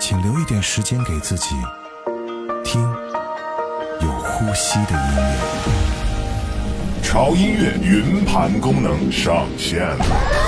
请留一点时间给自己，听有呼吸的音乐。潮音乐云盘功能上线了。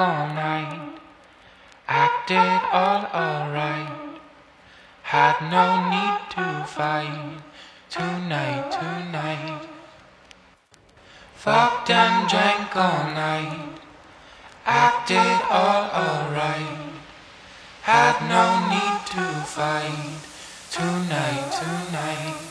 All night, acted all alright. Had no need to fight tonight, tonight. Fucked and drank all night, acted all alright. Had no need to fight tonight, tonight.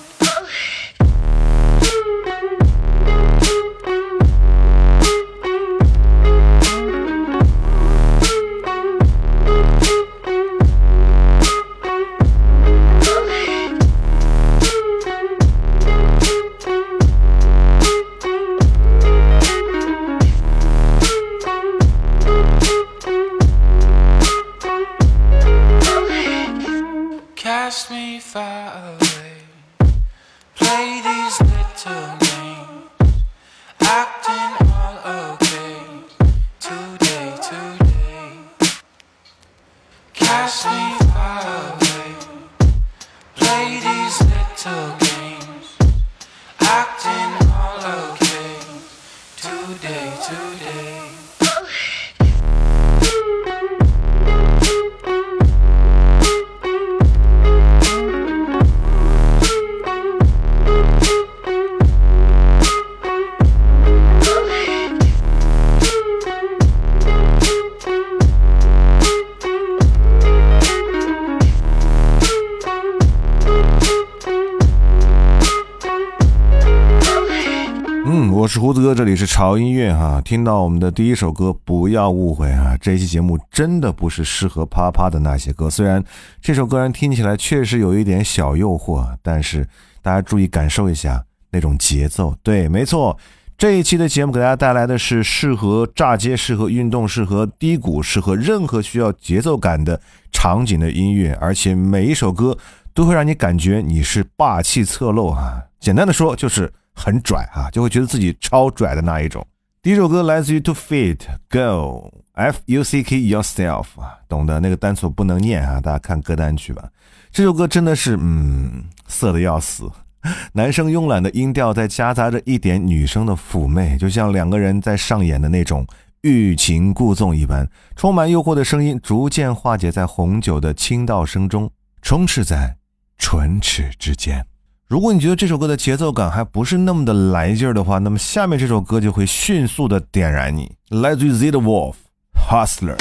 我是胡子哥，这里是潮音乐哈。听到我们的第一首歌，不要误会啊，这期节目真的不是适合啪啪的那些歌。虽然这首歌人听起来确实有一点小诱惑，但是大家注意感受一下那种节奏。对，没错，这一期的节目给大家带来的是适合炸街、适合运动、适合低谷、适合任何需要节奏感的场景的音乐，而且每一首歌都会让你感觉你是霸气侧漏啊。简单的说就是。很拽啊，就会觉得自己超拽的那一种。第一首歌来自于 To Fit Go F U C K Yourself 啊，懂得那个单词不能念啊，大家看歌单去吧。这首歌真的是嗯，色的要死，男生慵懒的音调在夹杂着一点女生的妩媚，就像两个人在上演的那种欲擒故纵一般。充满诱惑的声音逐渐化解在红酒的倾倒声中，充斥在唇齿之间。如果你觉得这首歌的节奏感还不是那么的来劲儿的话，那么下面这首歌就会迅速的点燃你。来自于 Z 的 Wolf Hustler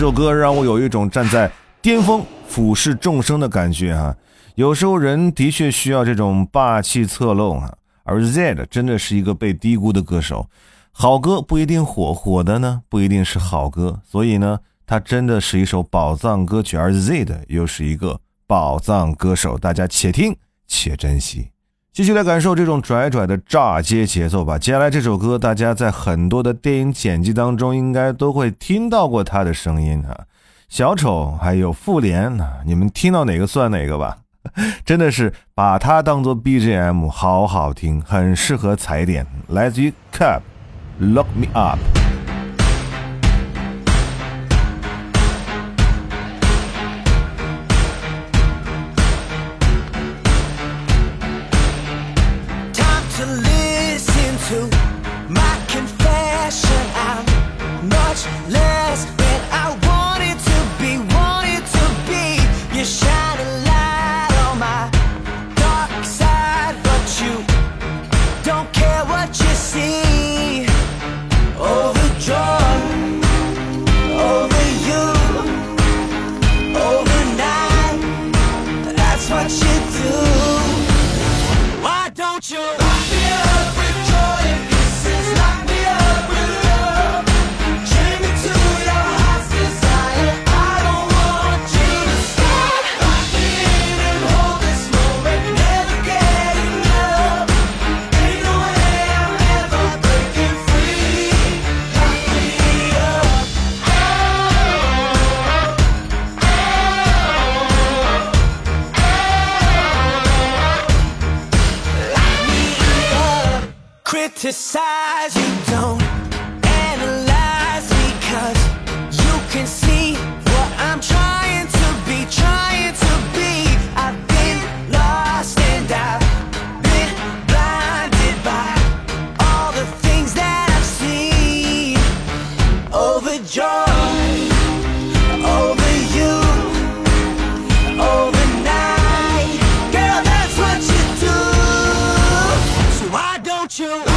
这首歌让我有一种站在巅峰俯视众生的感觉哈、有时候人的确需要这种霸气侧漏啊，而 Z 真的是一个被低估的歌手。好歌不一定火，火的呢不一定是好歌，所以呢，它真的是一首宝藏歌曲，而 Z 的又是一个宝藏歌手，大家且听且珍惜。继续来感受这种拽拽的炸街节奏吧。接下来这首歌，大家在很多的电影剪辑当中应该都会听到过他的声音啊。小丑还有复联，你们听到哪个算哪个吧。真的是把它当做 BGM，好好听，很适合踩点。来自于 Cub，Lock Me Up。You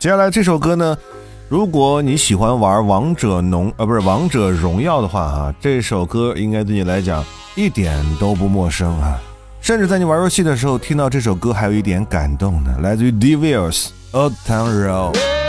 接下来这首歌呢，如果你喜欢玩王者农呃不是王者荣耀的话啊、这首歌应该对你来讲一点都不陌生啊，甚至在你玩游戏的时候听到这首歌还有一点感动呢，来自于 d e v i l s Old Town Road。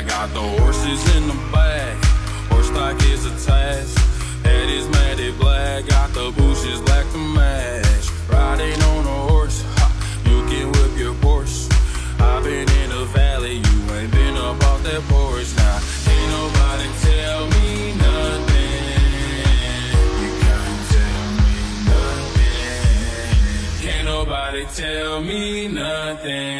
I got the horses in the back, horse stock is attached. Head is matted black, got the bushes black to match. Riding on a horse, ha, you can whip your Porsche. I've been in the valley, you ain't been up off that porch now. Ain't nobody tell me nothing. You can't tell me nothing. Can't nobody tell me nothing.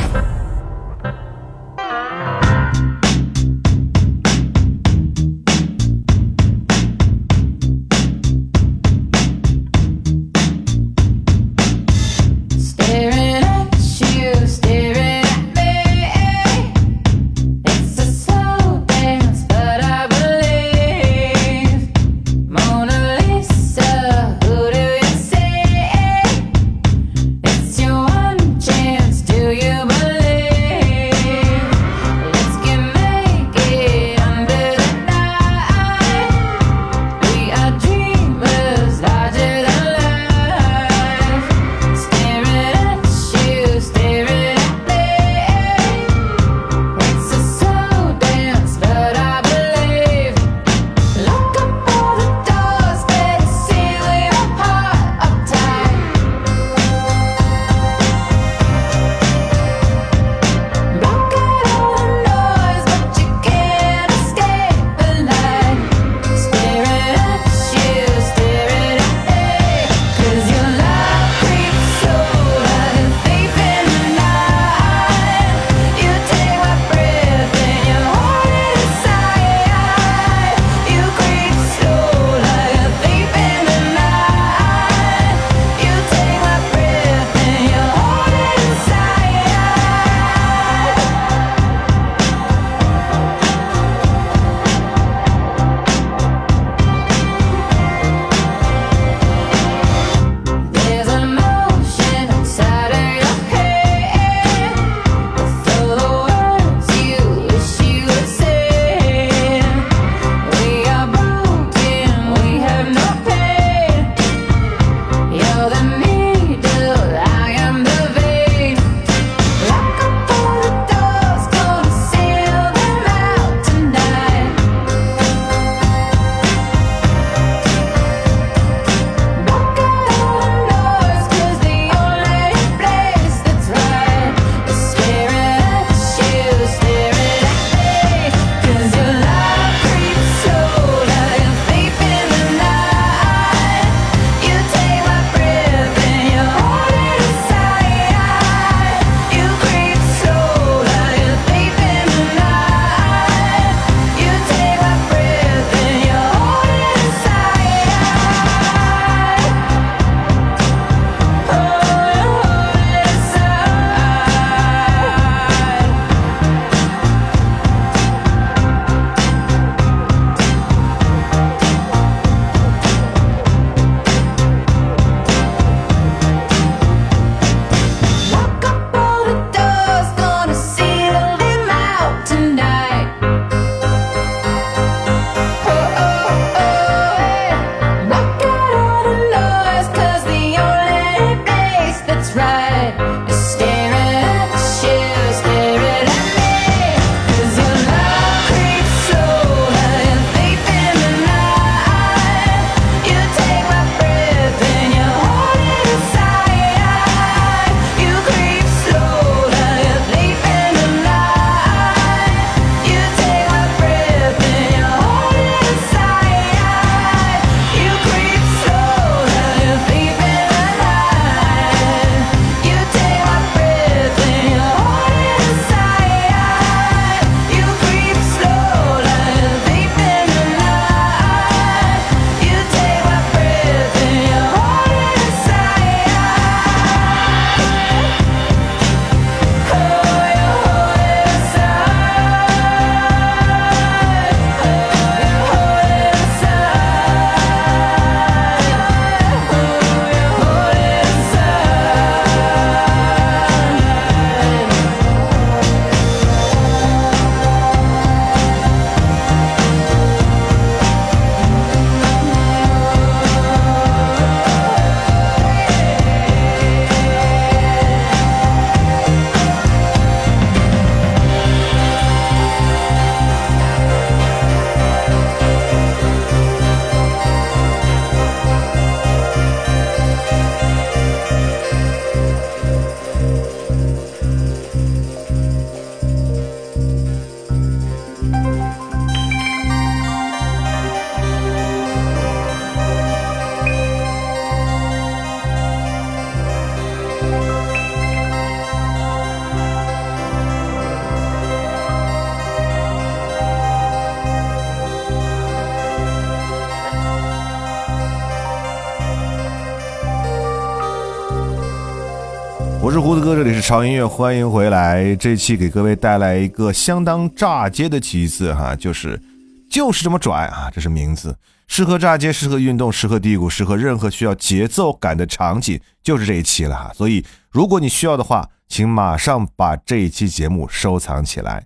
我是胡子哥，这里是潮音乐，欢迎回来。这期给各位带来一个相当炸街的旗子哈，就是就是这么拽啊，这是名字，适合炸街，适合运动，适合低谷，适合任何需要节奏感的场景，就是这一期了哈。所以如果你需要的话，请马上把这一期节目收藏起来。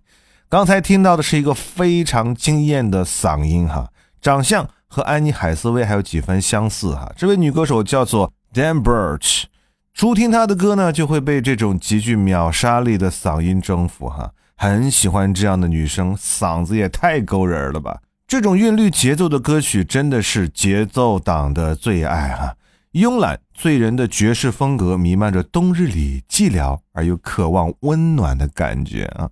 刚才听到的是一个非常惊艳的嗓音哈，长相和安妮海瑟薇还有几分相似哈。这位女歌手叫做 Dan Birch。初听她的歌呢，就会被这种极具秒杀力的嗓音征服哈，很喜欢这样的女生，嗓子也太勾人了吧！这种韵律节奏的歌曲真的是节奏党的最爱哈。慵懒醉人的爵士风格弥漫着冬日里寂寥而又渴望温暖的感觉啊！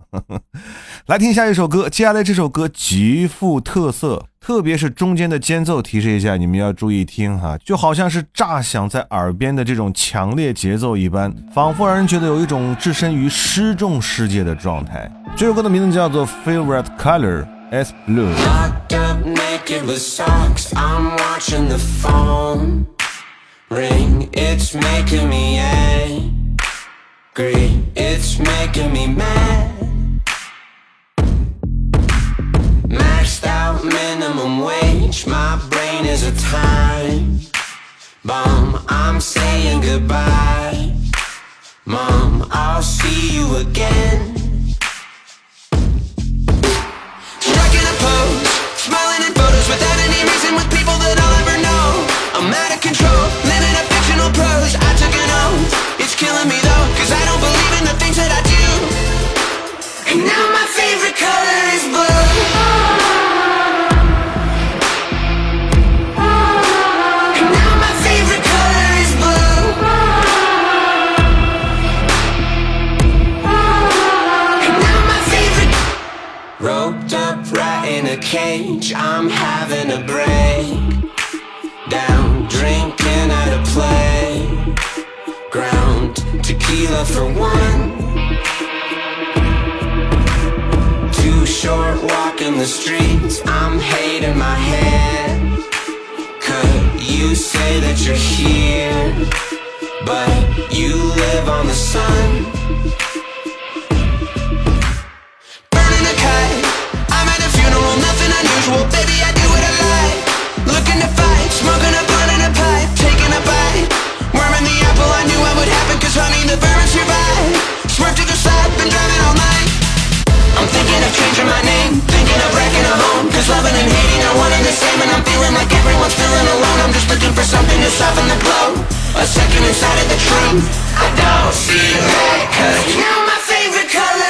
来听下一首歌，接下来这首歌极富特色，特别是中间的间奏，提示一下你们要注意听哈，就好像是炸响在耳边的这种强烈节奏一般，仿佛让人觉得有一种置身于失重世界的状态。这首歌的名字叫做《Favorite Color S Blue》。Ring. It's making me angry. It's making me mad. Maxed out minimum wage. My brain is a time bomb. I'm saying goodbye. Mom, I'll see you again. Killing me though, cause I don't believe in the things that I do. And now my favorite color is blue. And now my favorite color is blue. And now my favorite Roped up right in a cage, I'm having a break. Down, drinking at a play. Tequila for one. Too short walking the streets, I'm hating my head. Could you say that you're here? But you live on the sun. Changing my name, thinking of wrecking a home. Cause loving and hating are one and the same, and I'm feeling like everyone's feeling alone. I'm just looking for something to soften the blow. A second inside of the truth. I don't see red, cause now my favorite color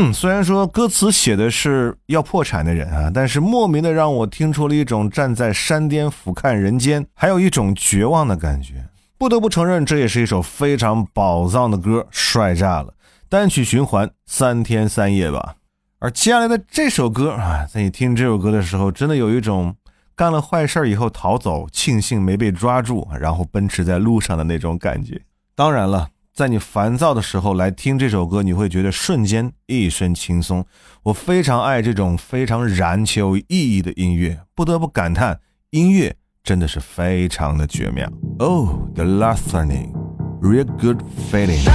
嗯，虽然说歌词写的是要破产的人啊，但是莫名的让我听出了一种站在山巅俯瞰人间，还有一种绝望的感觉。不得不承认，这也是一首非常宝藏的歌，帅炸了！单曲循环三天三夜吧。而接下来的这首歌啊，在你听这首歌的时候，真的有一种干了坏事以后逃走，庆幸没被抓住，然后奔驰在路上的那种感觉。当然了，在你烦躁的时候来听这首歌，你会觉得瞬间一身轻松。我非常爱这种非常燃且有意义的音乐，不得不感叹，音乐真的是非常的绝妙。Oh, the last thing, real good feeling.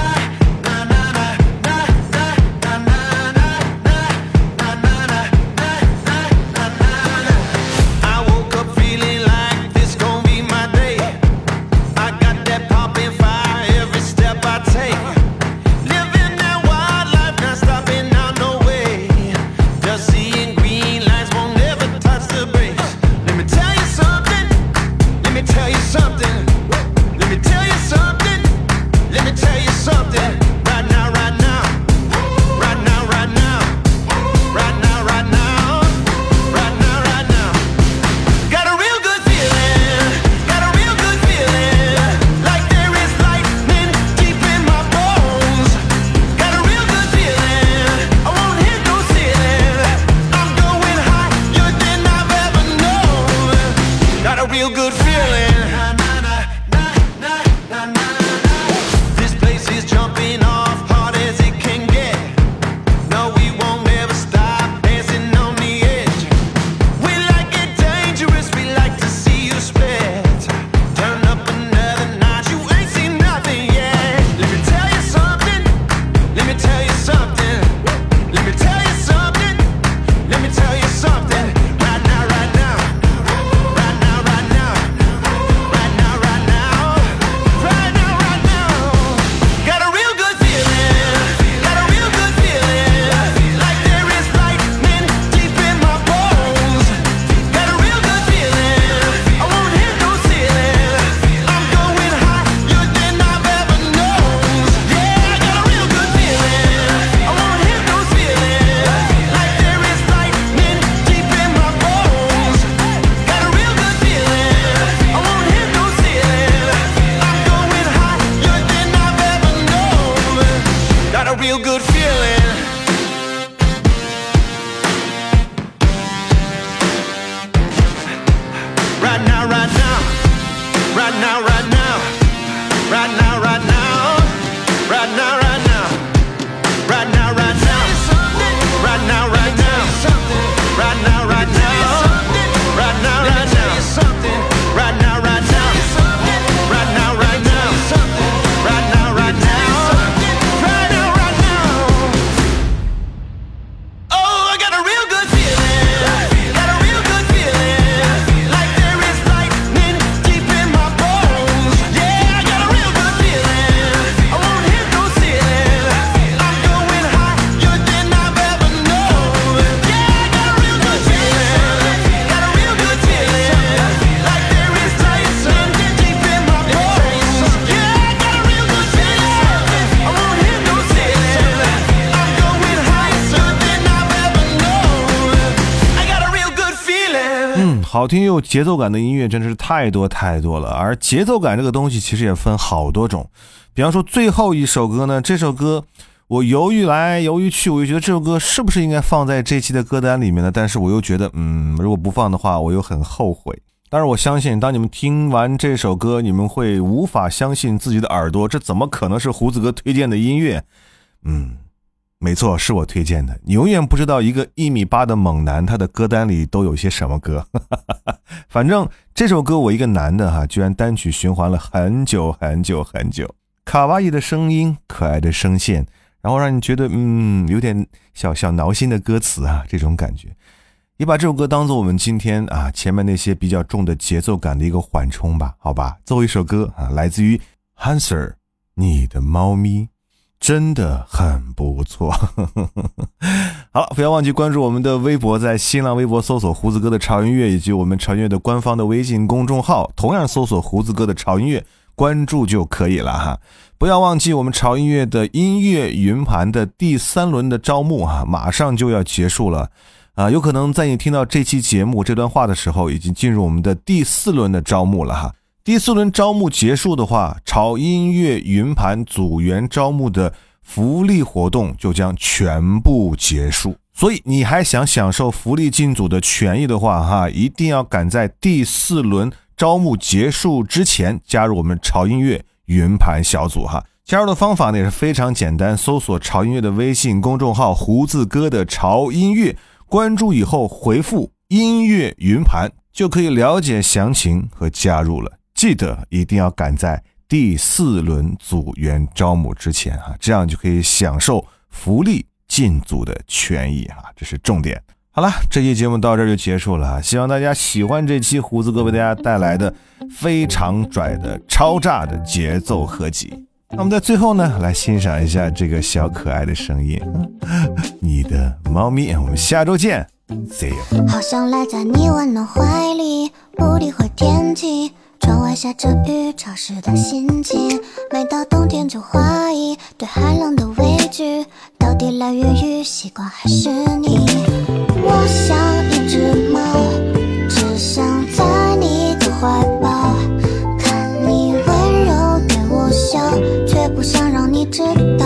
好听又有节奏感的音乐真的是太多太多了。而节奏感这个东西其实也分好多种，比方说最后一首歌呢，这首歌我犹豫来犹豫去，我就觉得这首歌是不是应该放在这期的歌单里面呢？但是我又觉得，嗯，如果不放的话，我又很后悔。但是，我相信当你们听完这首歌，你们会无法相信自己的耳朵，这怎么可能是胡子哥推荐的音乐？嗯，没错，是我推荐的。你永远不知道一个一米八的猛男，他的歌单里都有些什么歌。反正这首歌我一个男的哈，居然单曲循环了很久很久很久。卡哇伊的声音，可爱的声线，然后让你觉得嗯，有点小小挠心的歌词啊，这种感觉。也把这首歌当做我们今天啊前面那些比较重的节奏感的一个缓冲吧，好吧。最后一首歌啊，来自于 Hanser，你的猫咪。真的很不错。好了，不要忘记关注我们的微博，在新浪微博搜索“胡子哥的潮音乐”，以及我们潮音乐的官方的微信公众号，同样搜索“胡子哥的潮音乐”，关注就可以了哈。不要忘记我们潮音乐的音乐云盘的第三轮的招募哈，马上就要结束了。啊，有可能在你听到这期节目这段话的时候，已经进入我们的第四轮的招募了哈。第四轮招募结束的话，潮音乐云盘组员招募的福利活动就将全部结束。所以你还想享受福利进组的权益的话，哈，一定要赶在第四轮招募结束之前加入我们潮音乐云盘小组哈。加入的方法呢也是非常简单，搜索潮音乐的微信公众号“胡子哥的潮音乐”，关注以后回复“音乐云盘”就可以了解详情和加入了。记得一定要赶在第四轮组员招募之前啊，这样就可以享受福利进组的权益啊，这是重点。好了，这期节目到这儿就结束了，希望大家喜欢这期胡子哥为大家带来的非常拽的超炸的节奏合集。那我们在最后呢，来欣赏一下这个小可爱的声音，你的猫咪。我们下周见，See you。好想赖在你温暖怀里，不理会天气。窗外下着雨，潮湿的心情。每到冬天就怀疑对寒冷的畏惧，到底来源于习惯还是你？我像一只猫，只想在你的怀抱，看你温柔对我笑，却不想让你知道。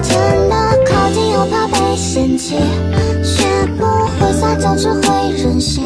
真的靠近又怕被嫌弃，学不会撒娇，只会任性。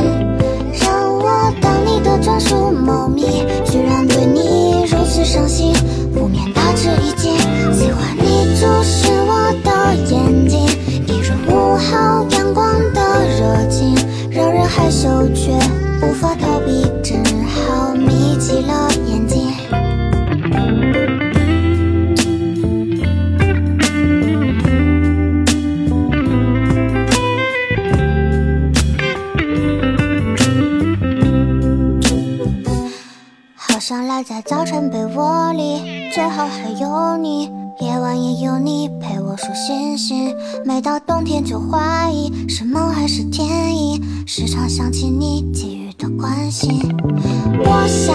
早晨被窝里，最好还有你，夜晚也有你陪我数星星。每到冬天就怀疑是梦还是天意，时常想起你给予的关心。我想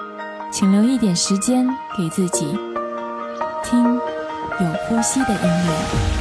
请留一点时间给自己，听有呼吸的音乐。